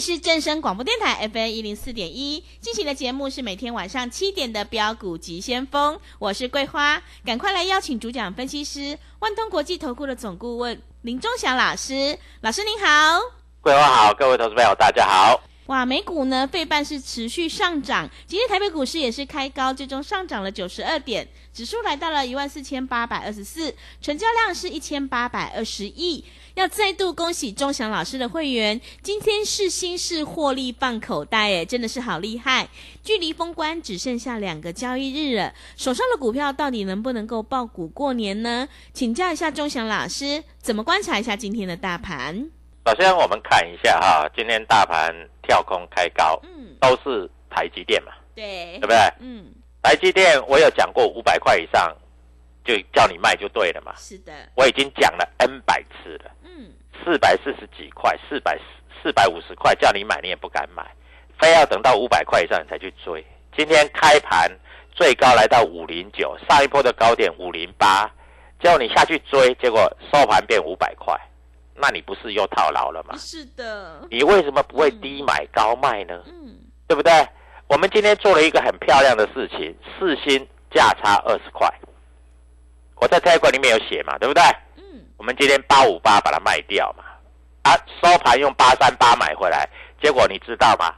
里是正声广播电台 FM 一零四点一，进行的节目是每天晚上七点的标股急先锋，我是桂花，赶快来邀请主讲分析师万通国际投顾的总顾问林忠祥老师，老师您好。桂花好，各位投资朋友大家好。哇，美股呢，费半是持续上涨，今天台北股市也是开高，最终上涨了九十二点，指数来到了一万四千八百二十四，成交量是一千八百二十亿。要再度恭喜钟祥老师的会员，今天是新市获利放口袋，哎，真的是好厉害！距离封关只剩下两个交易日了，手上的股票到底能不能够爆股过年呢？请教一下钟祥老师，怎么观察一下今天的大盘？首先我们看一下哈，今天大盘跳空开高，嗯，都是台积电嘛，对对不，对？嗯，台积电我有讲过五百块以上就叫你卖就对了嘛，是的，我已经讲了 N 百次了，嗯，四百四十几块，四百四百五十块叫你买你也不敢买，非要等到五百块以上你才去追。今天开盘最高来到五零九，上一波的高点五零八，叫你下去追，结果收盘变五百块，那你不是又套牢了吗？是的，你为什么不会低买高卖呢？嗯，对不对？我们今天做了一个很漂亮的事情，四星价差二十块，我在泰管里面有写嘛，对不对？嗯，我们今天八五八把它卖掉嘛，啊，收盘用八三八买回来，结果你知道吗？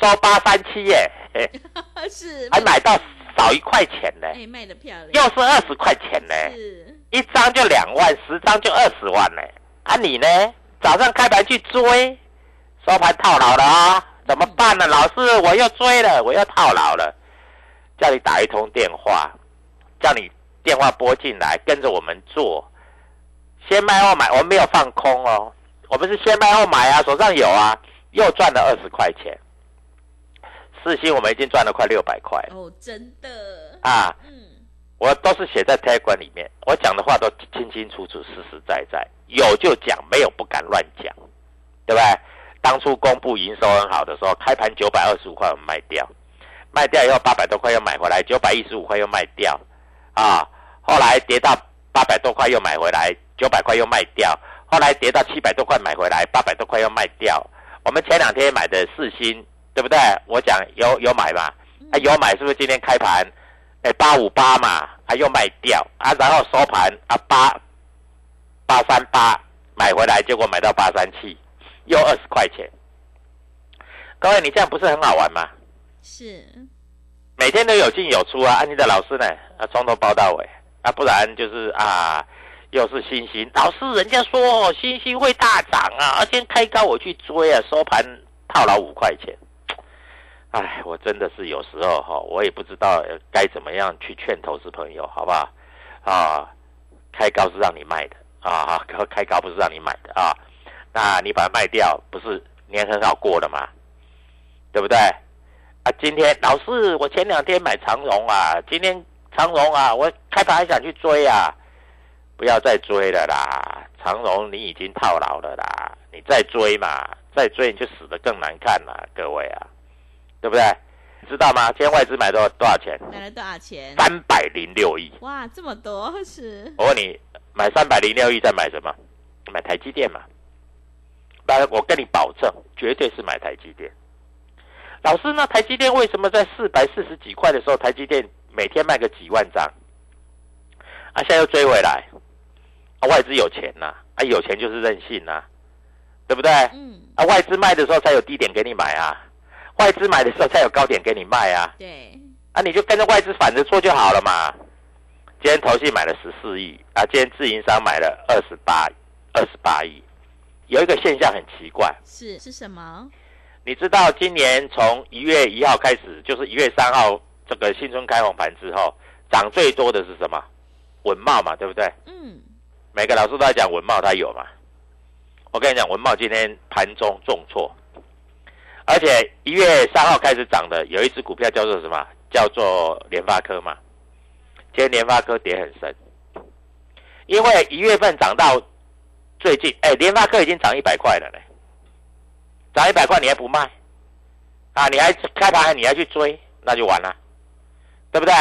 收八三七耶，哎，是，还买到少一块钱呢，哎，卖的漂亮，又是二十块钱呢，是，一张就两万，十张就二十万呢。啊，你呢？早上开盘去追，收盘套牢了啊？怎么办呢？老师，我又追了，我又套牢了。叫你打一通电话，叫你电话拨进来，跟着我们做。先卖后买，我们没有放空哦，我们是先卖后买啊，手上有啊，又赚了二十块钱。四星我们已经赚了快六百块了哦，真的，啊！嗯，我都是写在 Telegram 里面，我讲的话都清清楚楚、实实在在，有就讲，没有不敢乱讲，对不对？当初公布营收很好的时候，开盘九百二十五块我们卖掉，卖掉以后八百多块又买回来，九百一十五块又卖掉，啊，后来跌到八百多块又买回来，九百块又卖掉，后来跌到七百多块买回来，八百多块又卖掉。我们前两天买的四星，对不对？我讲有有买嘛，啊有买是不是今天开盘？哎，八五八嘛，啊又卖掉啊，然后收盘啊八八三八买回来，结果买到八三七，又二十块钱。各位，你这样不是很好玩吗？是，每天都有进有出啊！安妮的老师呢，啊，从头包到尾啊，不然就是啊，又是星星。老师，人家说星星会大涨啊，而且开高我去追啊，收盘套牢五块钱。哎，我真的是有时候哈，我也不知道该怎么样去劝投资朋友，好不好？啊，开高是让你卖的啊，开高不是让你买的啊。那你把它卖掉，不是年很好过了吗？对不对？啊，今天老师，我前两天买长荣啊，今天长荣啊，我开盘还想去追啊，不要再追了啦，长荣你已经套牢了啦，你再追嘛，再追你就死得更难看了，各位啊，对不对？知道吗？今天外资买多少多少钱？买了多少钱？三百零六亿。哇，这么多是？我问你，买三百零六亿在买什么？买台积电嘛？当然，我跟你保证，绝对是买台积电。老师，那台积电为什么在四百四十几块的时候，台积电每天卖个几万张？啊，现在又追回来，啊，外资有钱呐，啊，有钱就是任性呐，对不对？嗯，啊，外资卖的时候才有低点给你买啊，外资买的时候才有高点给你卖啊，对，啊，你就跟着外资反着做就好了嘛。今天投信买了十四亿，啊，今天自营商买了二十八二十八亿。有一个现象很奇怪，是是什么？你知道今年从一月一号开始，就是一月三号这个新春开红盘之后，涨最多的是什么？文茂嘛，对不对？嗯，每个老师都在讲文茂，它有嘛？我跟你讲，文茂今天盘中重挫，而且一月三号开始涨的有一只股票叫做什么？叫做联发科嘛。今天联发科跌很深，因为一月份涨到最近，哎，联发科已经涨一百块了嘞，涨一百块你还不卖啊？你还开盘你还去追，那就完了，对不对？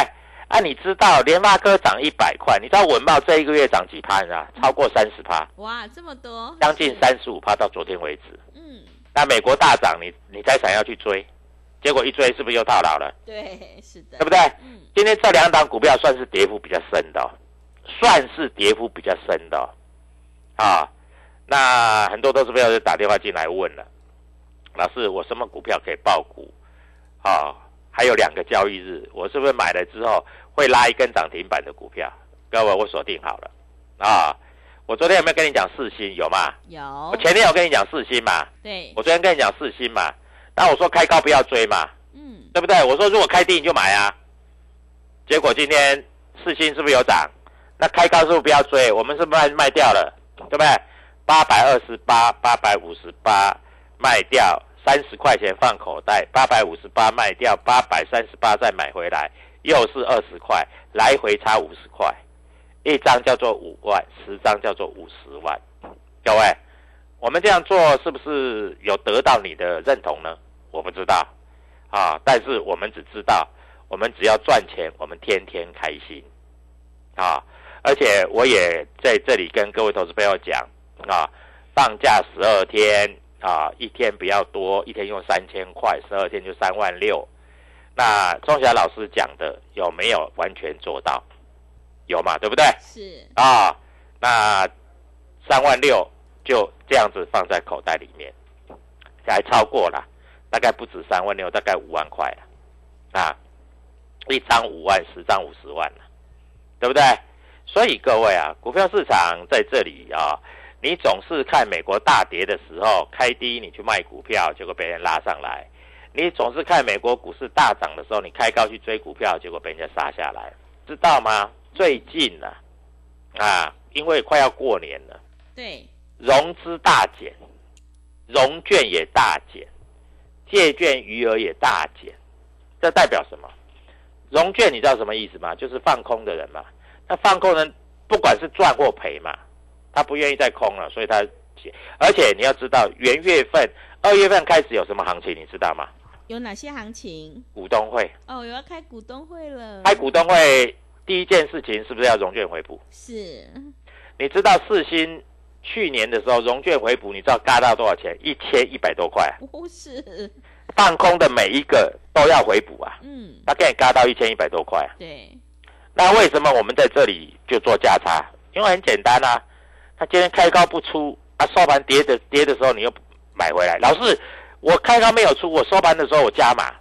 啊，你知道联发科涨一百块，你知道文茂这一个月涨几趴啊？超过三十趴，哇，这么多，将近三十五趴到昨天为止。嗯，那美国大涨，你你才想要去追，结果一追是不是又套牢了？对，是的，对不对？嗯，今天这两档股票算是跌幅比较深的、哦，算是跌幅比较深的、哦，啊，那很多都是朋友就打电话进来问了，老师，我什么股票可以爆股？啊，还有两个交易日，我是不是买了之后会拉一根涨停板的股票？各位，我锁定好了啊！我昨天有没有跟你讲四星？有吗？有我，前天有跟你讲四星嘛？对，我昨天跟你讲四星嘛？那我说开高不要追嘛？嗯，对不对？我说如果开低你就买啊，结果今天四星是不是有涨？那开高是不是不要追？我们是不是卖卖掉了，对不对？八百二十八、八百五十八卖掉，三十块钱放口袋，八百五十八卖掉，八百三十八再买回来，又是二十块，来回差五十块，一张叫做五万，十张叫做五十万。各位，我们这样做是不是有得到你的认同呢？我不知道。啊！但是我们只知道，我们只要赚钱，我们天天开心啊！而且我也在这里跟各位投资朋友讲啊，放假十二天啊，一天比较多，一天用三千块，十二天就三万六。那钟霞老师讲的有没有完全做到？有嘛？对不对？是，啊，那三万六就这样子放在口袋里面，还超过了。大概不止三万六，大概五万块了，啊，一张五万，十张五十万了，对不对？所以各位啊，股票市场在这里啊，你总是看美国大跌的时候开低，你去卖股票，结果被人拉上来；你总是看美国股市大涨的时候，你开高去追股票，结果被人家杀下来，知道吗？最近呢、啊，因为快要过年了，对，融资大减，融券也大减。借券余额也大减，这代表什么？融券你知道什么意思吗？就是放空的人嘛。那放空人不管是赚或赔嘛，他不愿意再空了，所以他减。而且你要知道，元月份、二月份开始有什么行情，你知道吗？有哪些行情？股东会哦，有要开股东会了。开股东会第一件事情是不是要融券回补？是，你知道四星去年的时候融券回补，你知道嘎到多少钱？一千一百多块。不是，放空的每一个都要回补啊，嗯，他给你嘎到一千一百多块啊。对，那为什么我们在这里就做价差？因为很简单啊，他今天开高不出啊，收盘跌的跌的时候你又买回来。老师，我开高没有出，我收盘的时候我加码，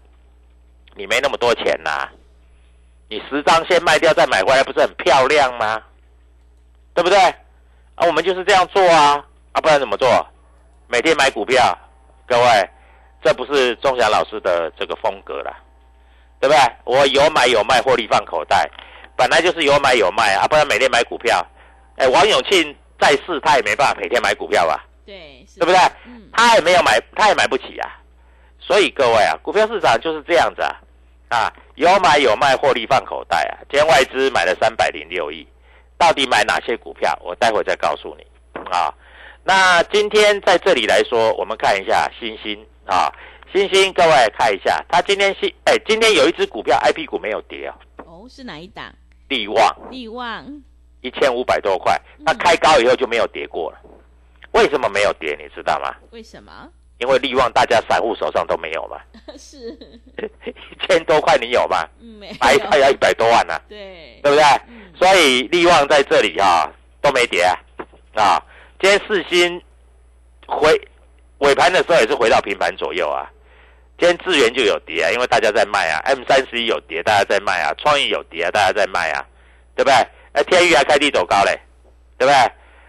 你没那么多钱呐、你十张先卖掉再买回来，不是很漂亮吗？对不对？啊，我们就是这样做啊，啊，不然怎么做？每天买股票，各位，这不是钟祥老师的这个风格啦，对不对？我有买有卖，获利放口袋，本来就是有买有卖啊，不然每天买股票。哎，王永庆在世，他也没办法每天买股票啊，对，是对不对？嗯，他也没有买，他也买不起啊。所以各位啊，股票市场就是这样子啊，啊，有买有卖，获利放口袋啊。今天外资买了三百零六亿，到底买哪些股票？我待会再告诉你啊。那今天在这里来说，我们看一下星星啊，星星，各位看一下，它今天是哎，今天有一只股票 I P 股没有跌哦，哦，是哪一档？利旺利旺，一千五百多块，它开高以后就没有跌过了。为什么没有跌？你知道吗？为什么？因为利旺大家散户手上都没有嘛，是，一千多块你有吗？嗯，没有买一套要一百多万呢、对，对不对？嗯所以利旺在这里啊都没跌啊，啊，今天四星回尾盘的时候也是回到平盘左右啊。今天智源就有跌啊，因为大家在卖啊，M 三十一有跌，大家在卖啊，创意有跌啊，大家在卖啊，对不对？哎，天宇还开低走高嘞，对不对？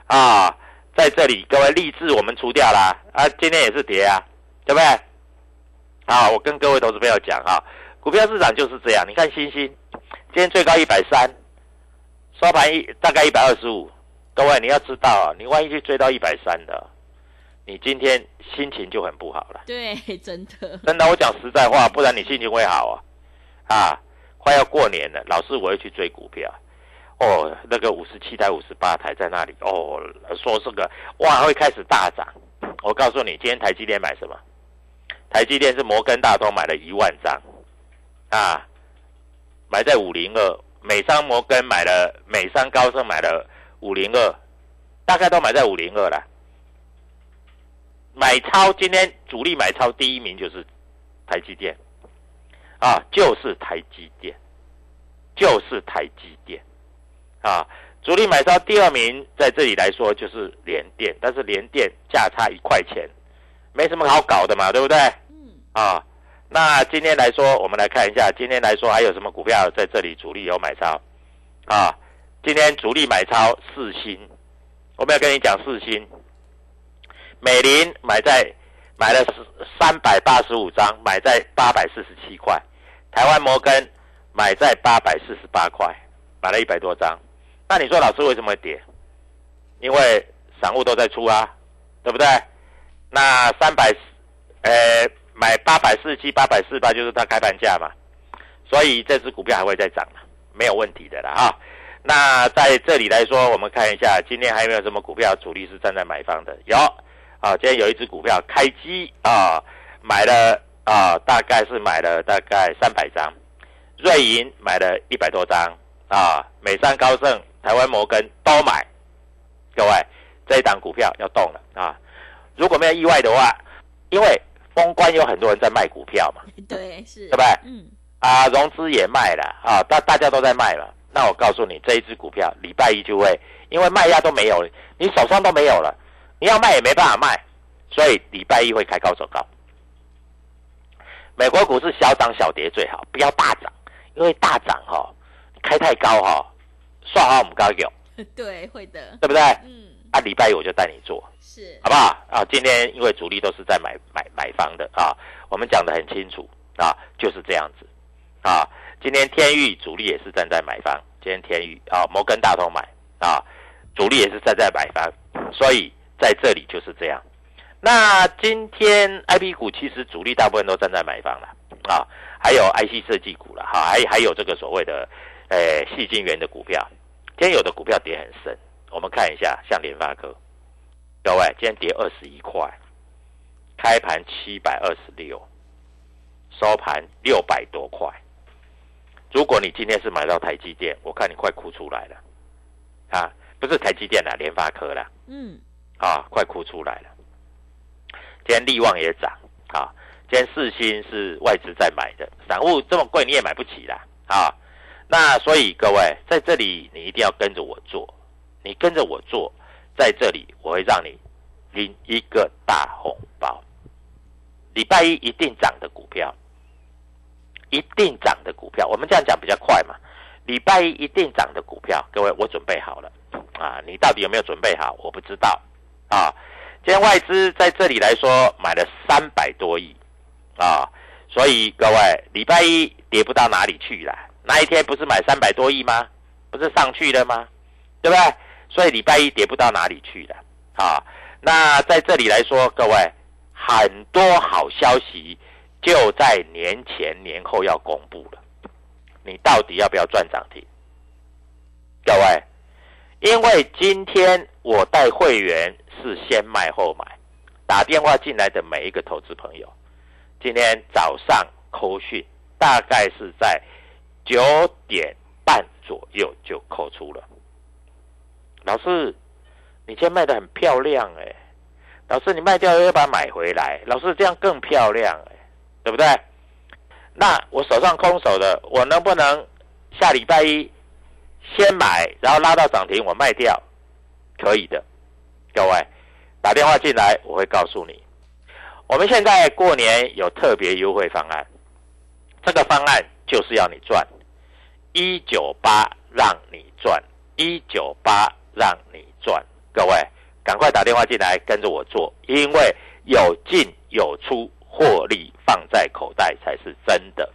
啊，在这里各位励志我们除掉啦，啊，今天也是跌啊，对不对？啊，我跟各位投资朋友讲啊，股票市场就是这样，你看星星今天最高一百三，收盘一大概一百二十五。各位你要知道啊，你万一去追到一百三的，你今天心情就很不好了。对，真的，真的，我讲实在话，不然你心情会好啊。啊，快要过年了，老师我会去追股票。哦，那个五十七台、五十八台在那里哦，说这个哇会开始大涨。我告诉你，今天台积电买什么？台积电是摩根大通买了一万张，啊，买在五零二，美商摩根买了，美商高盛买了五零二，大概都买在五零二了。买超今天主力买超第一名就是台积电，啊，就是台积电，就是台积电，啊，主力买超第二名在这里来说就是联电，但是联电价差一块钱，没什么好搞的嘛，对不对？嗯，啊，那今天来说，我们来看一下，今天来说还有什么股票在这里主力有买超啊？今天主力买超四星，我们要跟你讲四星，美林买在买了三百八十五张，买在八百四十七块，台湾摩根买在八百四十八块，买了一百多张。那你说老师为什么会跌？因为散户都在出啊，对不对？那三百，呃，买八百四十七、八百四十八就是它开盘价嘛，所以这只股票还会再涨嘛，没有问题的啦啊。那在这里来说，我们看一下今天还有没有什么股票主力是站在买方的？有啊，今天有一只股票开机啊，买了啊，大概是买了大概三百张，瑞银买了一百多张啊，美商高盛、台湾摩根都买，各位这一档股票要动了啊！如果没有意外的话，因为封关有很多人在卖股票嘛，对，是，对不对？嗯，啊，融资也卖了啊，大大家都在卖了。那我告诉你，这一只股票礼拜一就会，因为卖压都没有了，你手上都没有了，你要卖也没办法卖，所以礼拜一会开高走高。美国股市小涨小跌最好，不要大涨，因为大涨哈、哦，开太高哈、哦，算好我们高有，对，会的，对不对？嗯，啊，礼拜一我就带你做，是好，不好？啊，今天因为主力都是在买买买方的啊，我们讲的很清楚啊，就是这样子啊。今天天域主力也是站在买方，今天天域啊，摩根大通买啊，主力也是站在买方，所以在这里就是这样。那今天 I P 股其实主力大部分都站在买方了啊，还有 I C 设计股了哈，还还有这个所谓的呃细晶圆的股票，今天有的股票跌很深，我们看一下，像联发科，各位今天跌二十一块，开盘七百二十六，收盘六百多块。如果你今天是买到台积电，我看你快哭出来了，啊，不是台积电啦，联发科啦，嗯，啊，快哭出来了。今天利旺也涨啊，今天四星是外资在买的，散户这么贵你也买不起啦啊。那所以各位在这里你一定要跟着我做，你跟着我做，在这里我会让你领一个大红包。礼拜一一定涨的股票，一定涨的股票，我们这样讲比较快嘛。礼拜一一定涨的股票，各位我准备好了啊，你到底有没有准备好？我不知道啊。今天外资在这里来说买了三百多亿啊，所以各位礼拜一跌不到哪里去了。那一天不是买三百多亿吗？不是上去了吗？对不对？所以礼拜一跌不到哪里去了啊。那在这里来说，各位很多好消息就在年前年后要公布了，你到底要不要赚涨停？各位，因为今天我带会员是先卖后买，打电话进来的每一个投资朋友，今天早上扣讯大概是在九点半左右就扣出了。老师，你今天卖的很漂亮哎、老师你卖掉又要把它买回来，老师这样更漂亮哎、对不对？那我手上空手的，我能不能下礼拜一先买，然后拉到涨停我卖掉？可以的，各位打电话进来，我会告诉你。我们现在过年有特别优惠方案，这个方案就是要你赚一九八，让你赚一九八，让你赚。各位赶快打电话进来跟着我做，因为有进有出，获利放在口袋才是真的。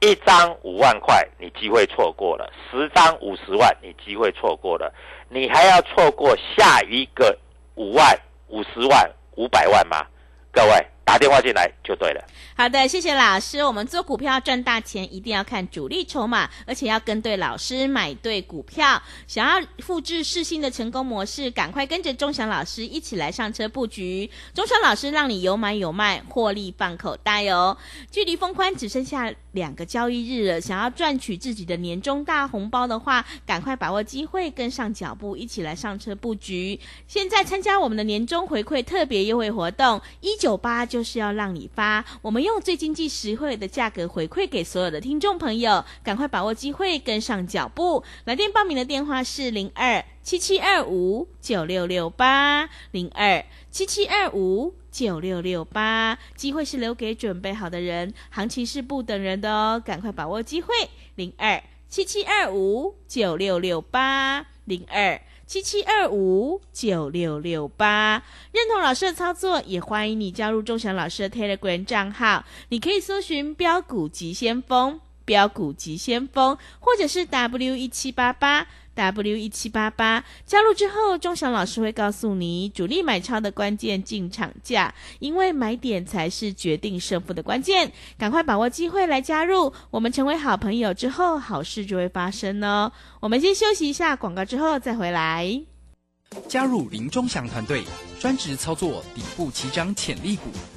一张五万块，你机会错过了；十张五十万，你机会错过了。你还要错过下一个五万、五十万、五百万吗？各位打电话进来就对了。好的，谢谢老师。我们做股票赚大钱，一定要看主力筹码，而且要跟对老师，买对股票。想要复制世新的成功模式，赶快跟着钟祥老师一起来上车布局。钟祥老师让你有买有卖，获利放口袋哦。距离封宽只剩下两个交易日了，想要赚取自己的年终大红包的话，赶快把握机会，跟上脚步，一起来上车布局。现在参加我们的年终回馈特别优惠活动，一九八就是要让你发，我们用最经济实惠的价格回馈给所有的听众朋友，赶快把握机会，跟上脚步。来电报名的电话是零二七七二五九六六八零二七七二五。九六六八，机会是留给准备好的人，行情是不等人的哦，赶快把握机会。零二七七二五九六六八零二七七二五九六六八。认同老师的操作，也欢迎你加入钟祥老师的 Telegram 账号，你可以搜寻“标股急先锋”。标股急先锋，或者是 W 一七八八 W 一七八八，加入之后，钟祥老师会告诉你主力买超的关键进场价，因为买点才是决定胜负的关键。赶快把握机会来加入，我们成为好朋友之后，好事就会发生哦。我们先休息一下广告，之后再回来。加入林钟祥团队，专职操作底部起涨潜力股，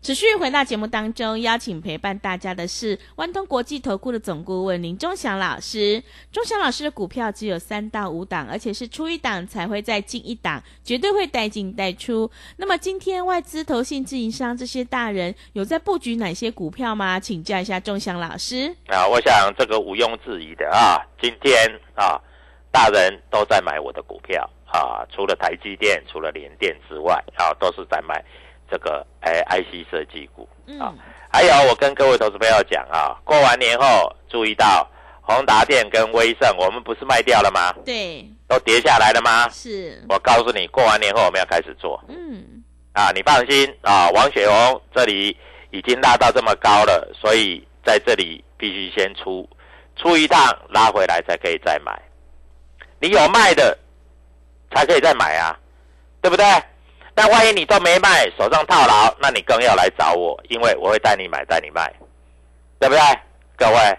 持续回到节目当中，邀请陪伴大家的是万通国际投顾的总顾问林忠祥老师。忠祥老师的股票只有三到五档，而且是出一档才会再进一档，绝对会带进带出。那么今天外资、投信、自营商这些大人有在布局哪些股票吗？请教一下忠祥老师。啊，我想这个毋庸置疑的啊，今天啊，大人都在买我的股票啊，除了台积电、除了联电之外，啊，都是在买这个哎 IC 设计股啊。还有，我跟各位投资朋友讲啊，过完年后注意到宏达电跟威盛，我们不是卖掉了吗？对，都跌下来了吗？是，我告诉你，过完年后我们要开始做嗯，啊，你放心啊，王雪红这里已经拉到这么高了，所以在这里必须先出出一趟，拉回来才可以再买。你有卖的才可以再买啊，对不对？那万一你都没卖，手上套牢，那你更要来找我，因为我会带你买，带你卖，对不对？各位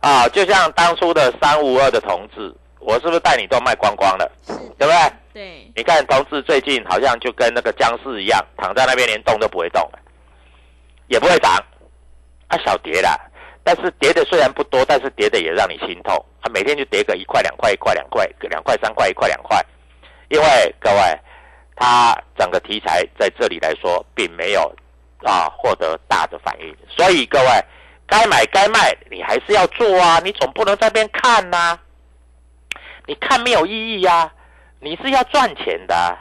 啊，就像当初的三五二的同志，我是不是带你都卖光光了，是，对不对？对，你看同志最近好像就跟那个僵尸一样，躺在那边连动都不会动了，也不会涨，啊小跌啦，但是跌的虽然不多，但是跌的也让你心痛，啊每天就跌个一块两块一块两块两块三块一块两块，因为各位，它整个题材在这里来说并没有啊获得大的反应，所以各位该买该卖你还是要做啊，你总不能在那边看呐、你看没有意义呀、你是要赚钱的啊、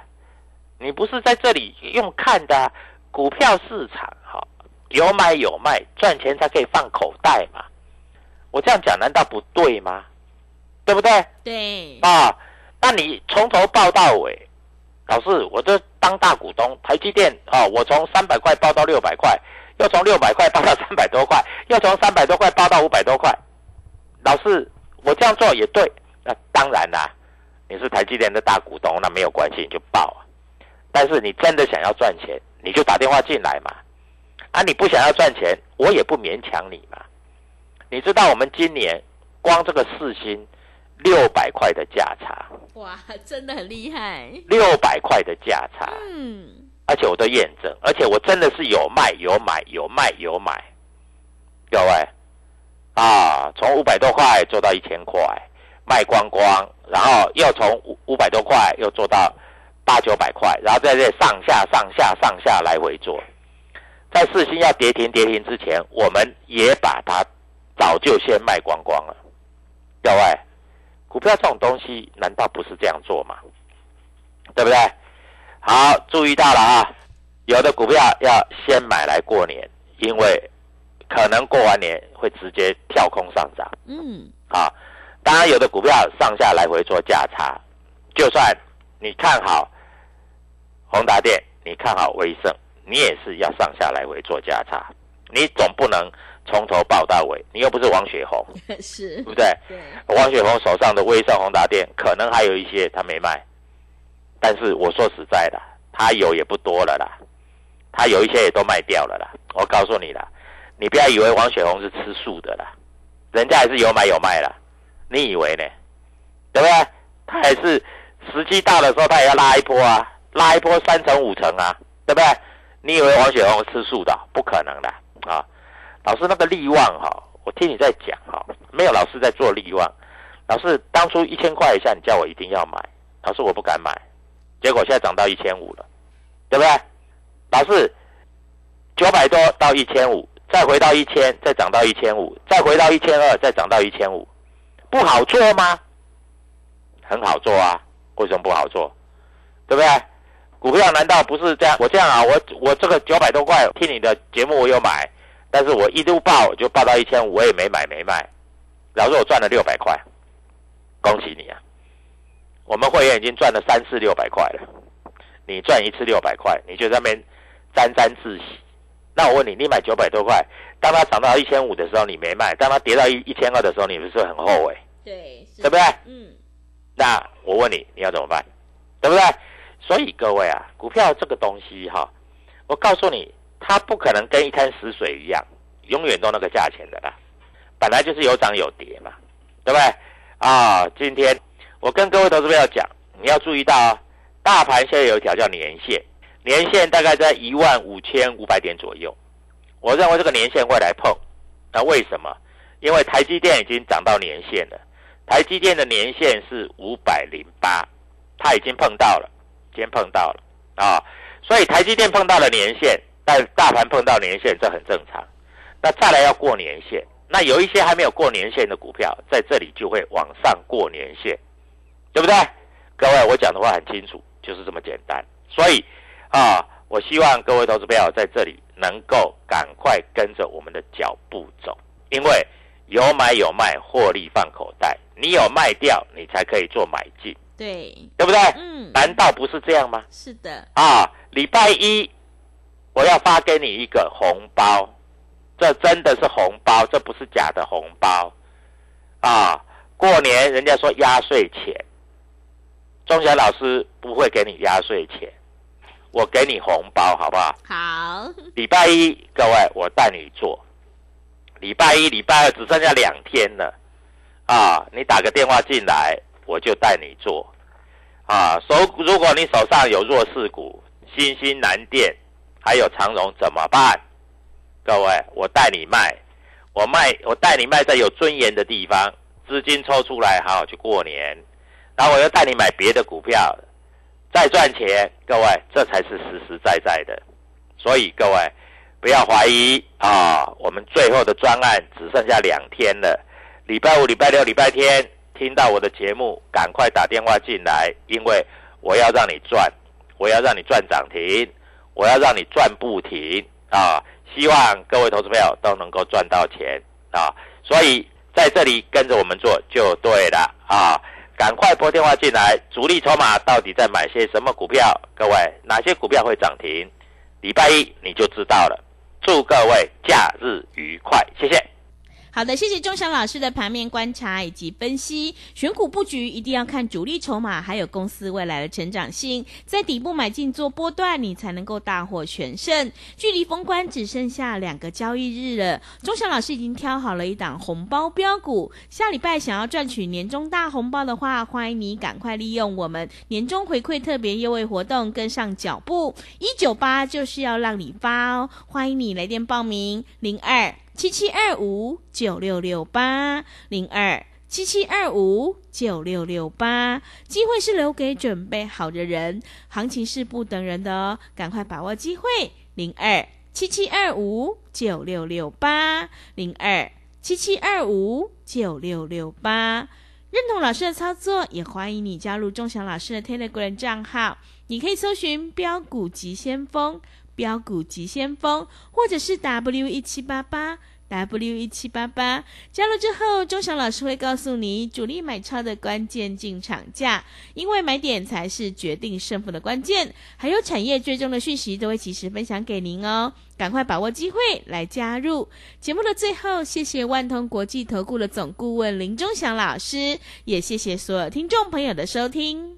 你不是在这里用看的啊、股票市场哈、有买有卖，赚钱才可以放口袋嘛。我这样讲难道不对吗？对不对对，啊？那你从头报到尾，老师，我这当大股东，台积电哦，我从三百块报到六百块，又从六百块报到三百多块，又从三百多块报到五百多块。老师，我这样做也对。那当然啦，你是台积电的大股东，那没有关系，你就报。但是你真的想要赚钱，你就打电话进来嘛。啊，你不想要赚钱，我也不勉强你嘛。你知道我们今年光这个四星六百块的价差，哇，真的很厉害。六百块的价差，嗯，而且我都验证，而且我真的是有卖有买有卖有买，各位啊，从五百多块做到一千块，卖光光，然后又从五五百多块又做到八九百块，然后在这上下上下上下来回做，在四星要跌停跌停之前，我们也把它早就先卖光光了，各位，股票这种东西难道不是这样做吗？对不对？好，注意到了啊，有的股票要先买来过年，因为可能过完年会直接跳空上涨嗯，啊。当然，有的股票上下来回做价差，就算你看好宏达电，你看好威盛，你也是要上下来回做价差，你总不能从头报到尾，你又不是王雪红，是对，不对？对，王雪红手上的微盛宏达店可能还有一些他没卖，但是我说实在的，他有也不多了啦，他有一些也都卖掉了啦。我告诉你啦，你不要以为王雪红是吃素的啦，人家还是有买有卖啦，你以为呢？对不对？他也是时机到的时候，他也要拉一波啊，拉一波三成五成啊，对不对？你以为王雪红是吃素的？不可能的啊！老师那个利旺哈，我听你在讲哈，没有老师在做利旺。老师当初一千块以下，你叫我一定要买，老师我不敢买，结果现在涨到一千五了，对不对？老师九百多到一千五，再回到一千，再涨到一千五，再回到一千二，再涨到一千五，不好做吗？很好做啊，为什么不好做？对不对？股票难道不是这样？我这样啊，我我这个九百多块听你的节目我有买，但是我一路报就报到一千五，我也没买没卖，老师我赚了六百块，恭喜你啊！我们会员已经赚了三次六百块了，你赚一次六百块，你就在那边沾沾自喜。那我问你，你买九百多块，当它涨到一千五的时候你没卖，当它跌到一一千二的时候，你不是很后悔？对，对不对？嗯，那我问你，你要怎么办？对不对？所以各位啊，股票这个东西哈，我告诉你，它不可能跟一滩死水一样，永远都那个价钱的啦。本来就是有涨有跌嘛，对不对？啊，今天我跟各位投资朋友讲，你要注意到啊，大盘现在有一条叫年线，年线大概在一万五千五百点左右。我认为这个年线会来碰，那为什么？因为台积电已经涨到年线了。台积电的年限是五百零八，它已经碰到了，今天碰到了啊，所以台积电碰到了年限，但大盘碰到年限，这很正常。那再来要过年限，那有一些还没有过年限的股票，在这里就会往上过年限，对不对？各位，我讲的话很清楚，就是这么简单。所以啊，我希望各位投资朋友在这里能够赶快跟着我们的脚步走，因为有买有卖，获利放口袋。你有卖掉，你才可以做买进，对，对不对？嗯，难道不是这样吗？是的，啊，礼拜一我要发给你一个红包，这真的是红包，这不是假的红包啊！过年人家说压岁钱，钟祥老师不会给你压岁钱，我给你红包，好不好？好，礼拜一，各位，我带你做。礼拜一、礼拜二只剩下两天了，啊，你打个电话进来，我就带你做。啊，手如果你手上有弱势股，新兴南电，还有长荣怎么办？各位，我带你卖，我卖，我带你卖在有尊严的地方，资金抽出来，好好去过年。然后我又带你买别的股票，再赚钱。各位，这才是实实在在的。所以各位不要怀疑啊，我们最后的专案只剩下两天了，礼拜五、礼拜六、礼拜天听到我的节目，赶快打电话进来，因为我要让你赚，我要让你赚涨停，我要让你赚不停啊！希望各位投资朋友都能够赚到钱啊！所以在这里跟着我们做就对了啊！赶快拨电话进来。主力筹码到底在买些什么股票？各位，哪些股票会涨停？礼拜一你就知道了。祝各位假日愉快，谢谢。好的，谢谢钟祥老师的盘面观察以及分析。选股布局一定要看主力筹码，还有公司未来的成长性，在底部买进做波段，你才能够大获全胜。距离封关只剩下两个交易日了，钟祥老师已经挑好了一档红包标股。下礼拜想要赚取年终大红包的话，欢迎你赶快利用我们年终回馈特别优惠活动，跟上脚步。一九八就是要让你发哦，欢迎你来电报名零二。七七二五九六六八零二七七二五九六六八，机会是留给准备好的人，行情是不等人的哦，赶快把握机会。零二七七二五九六六八零二七七二五九六六八，认同老师的操作，也欢迎你加入钟祥老师的 Telegram 账号，你可以搜寻标股急先锋。标股急先锋，或者是 W 一七八八 W 一七八八，加入之后，钟祥老师会告诉你主力买超的关键进场价，因为买点才是决定胜负的关键。还有产业追踪的讯息都会及时分享给您哦，赶快把握机会来加入。节目的最后，谢谢万通国际投顾的总顾问林钟祥老师，也谢谢所有听众朋友的收听。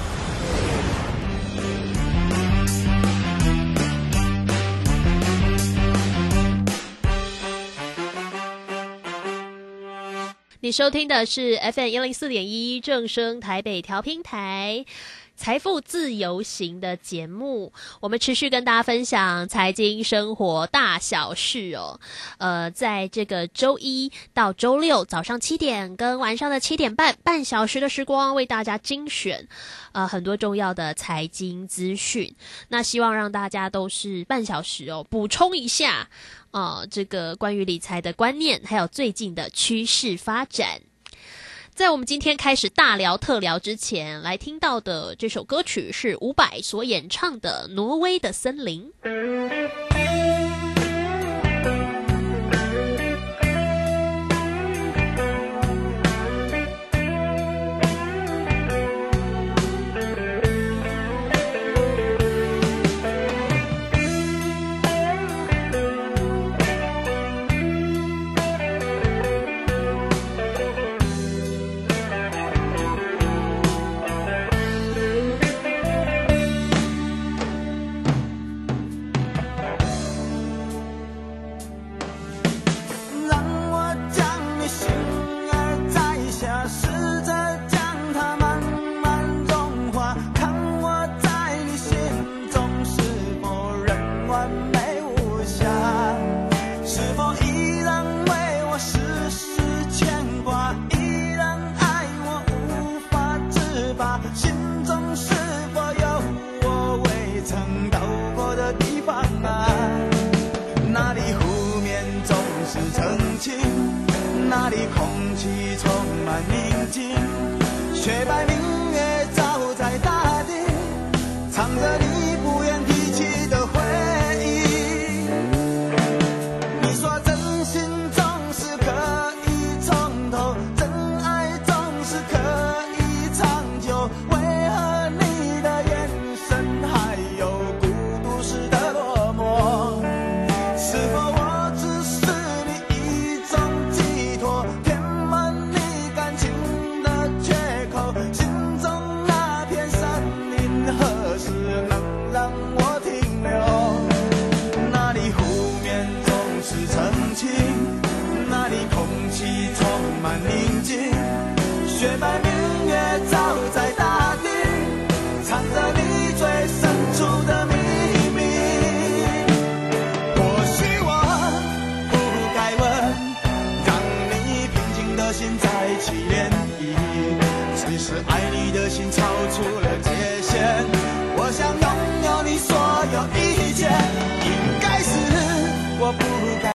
收听的是 FM 一零四点一正声台北调频台。财富自由行的节目，我们持续跟大家分享财经生活大小事哦。呃，在这个周一到周六早上七点跟晚上的七点半，半小时的时光，为大家精选呃很多重要的财经资讯。那希望让大家都是半小时哦，补充一下啊，这个关于理财的观念，还有最近的趋势发展。在我们今天开始大聊特聊之前，来听到的这首歌曲是伍佰所演唱的《挪威的森林》。